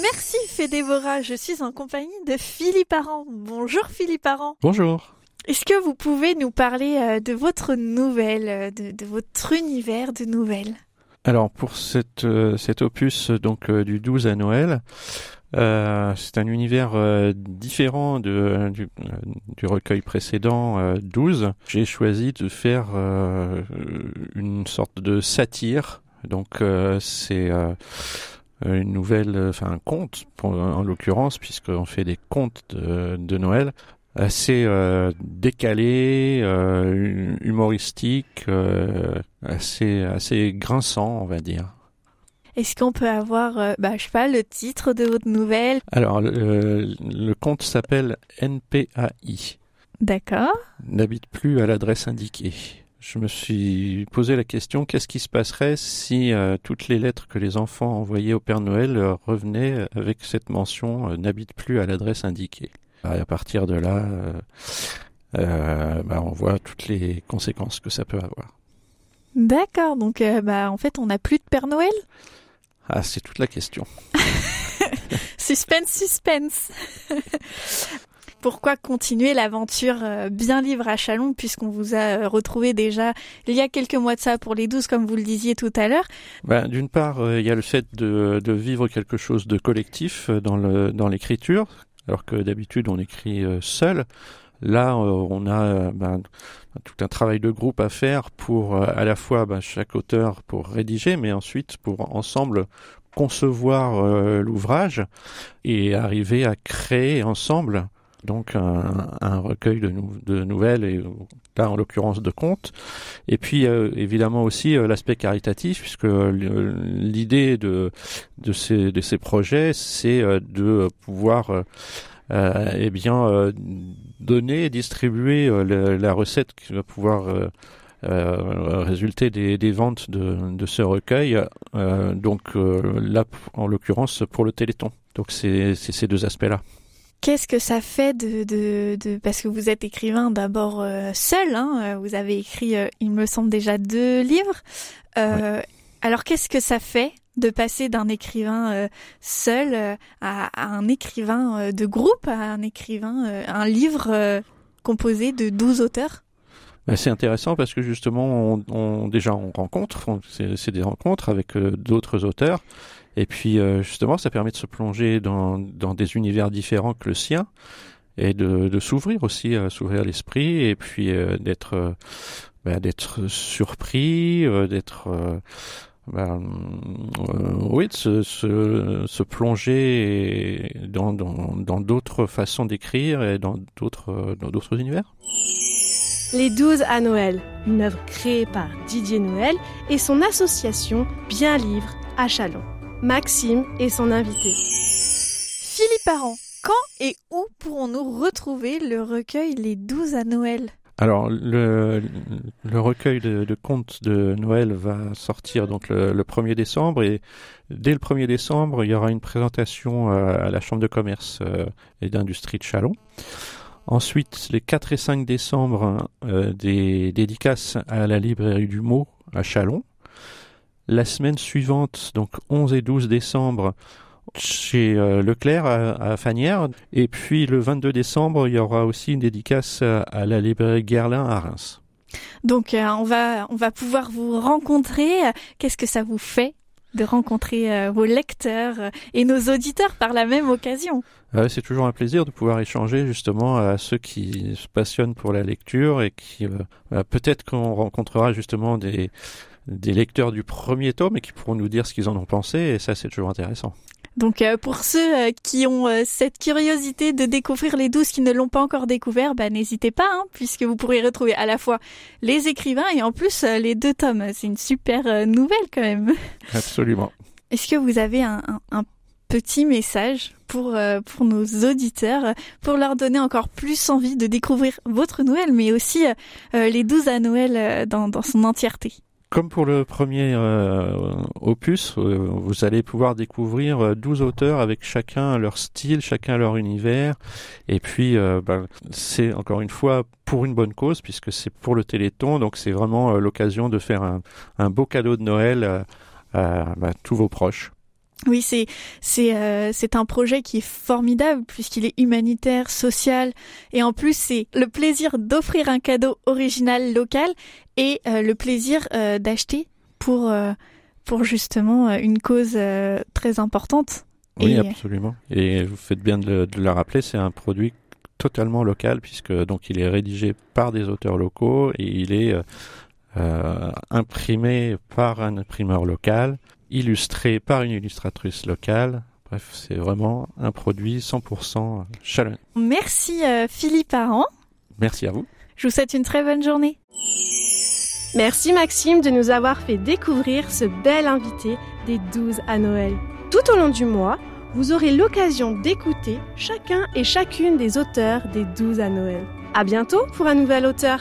Merci Fédévora, je suis en compagnie de Philippe Aran. Bonjour Philippe Aran. Bonjour. Est-ce que vous pouvez nous parler euh, de votre nouvelle, euh, de, de votre univers de nouvelles? Alors pour cette, euh, cet opus donc du 12 à Noël, euh, c'est un univers euh, différent de, du, du recueil précédent euh, 12. J'ai choisi de faire une sorte de satire. Donc c'est une nouvelle, enfin un conte pour, en l'occurrence, puisqu'on fait des contes de, de Noël assez euh, décalé, euh, humoristique, euh, assez assez grinçant, on va dire. Est-ce qu'on peut avoir, euh, bah, je sais pas, le titre de votre nouvelle? Alors le, le compte s'appelle NPAI. D'accord. N'habite plus à l'adresse indiquée. Je me suis posé la question qu'est-ce qui se passerait si euh, toutes les lettres que les enfants envoyaient au Père Noël euh, revenaient avec cette mention euh, n'habite plus à l'adresse indiquée. Et à partir de là, bah, on voit toutes les conséquences que ça peut avoir. D'accord, donc bah, en fait on n'a plus de Père Noël? Ah, c'est toute la question. Suspense, suspense Pourquoi continuer l'aventure euh, bien livre à Chalon puisqu'on vous a euh, retrouvé déjà il y a quelques mois de ça pour les 12 comme vous le disiez tout à l'heure Ben, D'une part, euh, il y a le fait de, vivre quelque chose de collectif dans l'écriture, alors que d'habitude on écrit seul. Là, on a ben, tout un travail de groupe à faire pour à la fois ben, chaque auteur pour rédiger, mais ensuite pour ensemble concevoir l'ouvrage et arriver à créer ensemble donc un, un recueil de, de nouvelles et là en l'occurrence de contes. Et puis euh, évidemment aussi euh, l'aspect caritatif puisque l'idée de de ces de ces projets c'est euh, de pouvoir eh bien donner distribuer le- la recette qui va pouvoir euh, résulter des, des ventes de, de ce recueil donc là en l'occurrence pour le Téléthon. Donc c'est ces deux aspects là Qu'est-ce que ça fait de, de, de parce que vous êtes écrivain d'abord euh, seul, hein, euh, vous avez écrit, euh, il me semble déjà deux livres. Euh, Alors qu'est-ce que ça fait de passer d'un écrivain seul à, à un écrivain de groupe, à un écrivain, un livre composé de 12 auteurs? Ben, c'est intéressant parce que justement, on, on- déjà on rencontre, on- c'est des rencontres avec d'autres auteurs, et puis euh, justement, ça permet de se plonger dans, des univers différents que le sien et de, s'ouvrir aussi, à s'ouvrir l'esprit, et puis euh, d'être euh, ben, d'être surpris, euh, d'être euh, euh, oui, de se, plonger dans d'autres façons d'écrire et dans d'autres euh, dans d'autres univers. Les 12 à Noël, une œuvre créée par Didier Noël et son association Bien Livre à Chalon. Maxime est son invité. Philippe Parent, quand et où pourrons-nous retrouver le recueil Les 12 à Noël? Alors, le, le recueil de, de contes de Noël va sortir donc le, le 1er décembre et dès le 1er décembre, il y aura une présentation euh, à la Chambre de commerce euh, et d'industrie de Chalon. Ensuite, les 4 et 5 décembre, euh, des dédicaces à la librairie du mot à Chalon. La semaine suivante, donc 11 et 12 décembre, chez euh, Leclerc à, Fanières. Et puis le 22 décembre, il y aura aussi une dédicace à, la librairie Guerlain à Reims. Donc euh, on va on va pouvoir vous rencontrer. Qu'est-ce que ça vous fait de rencontrer euh, vos lecteurs et nos auditeurs par la même occasion? C'est toujours un plaisir de pouvoir échanger justement à ceux qui se passionnent pour la lecture et qui bah, peut-être qu'on rencontrera justement des des lecteurs du premier tome et qui pourront nous dire ce qu'ils en ont pensé et ça c'est toujours intéressant. Donc euh, pour ceux euh, qui ont euh, cette curiosité de découvrir les douze qui ne l'ont pas encore découvert, bah, n'hésitez pas, hein, puisque vous pourrez retrouver à la fois les écrivains et en plus les deux tomes. C'est une super nouvelle quand même. Absolument. Est-ce que vous avez un, un- un petit message pour pour nos auditeurs, pour leur donner encore plus envie de découvrir votre Noël, mais aussi les 12 à Noël dans, dans son entièreté? Comme pour le premier euh, opus, euh, vous allez pouvoir découvrir 12 euh, auteurs avec chacun leur style, chacun leur univers. Et puis, bah, c'est encore une fois pour une bonne cause, puisque c'est pour le Téléthon. Donc, c'est vraiment l'occasion de faire un, beau cadeau de Noël à bah, tous vos proches. Oui, c'est c'est euh, c'est un projet qui est formidable puisqu'il est humanitaire, social et en plus c'est le plaisir d'offrir un cadeau original local et euh, le plaisir euh, d'acheter pour pour justement une cause très importante. Oui, absolument. Et vous faites bien de, de le rappeler, c'est un produit totalement local puisque donc il est rédigé par des auteurs locaux et il est imprimé par un imprimeur local illustré par une illustratrice locale. Bref, c'est vraiment un produit 100% chaleur. Merci euh, Philippe Aran. Merci à vous. Je vous souhaite une très bonne journée. Merci Maxime de nous avoir fait découvrir ce bel invité des 12 à Noël. Tout au long du mois, vous aurez l'occasion d'écouter chacun et chacune des auteurs des 12 à Noël. À bientôt pour un nouvel auteur.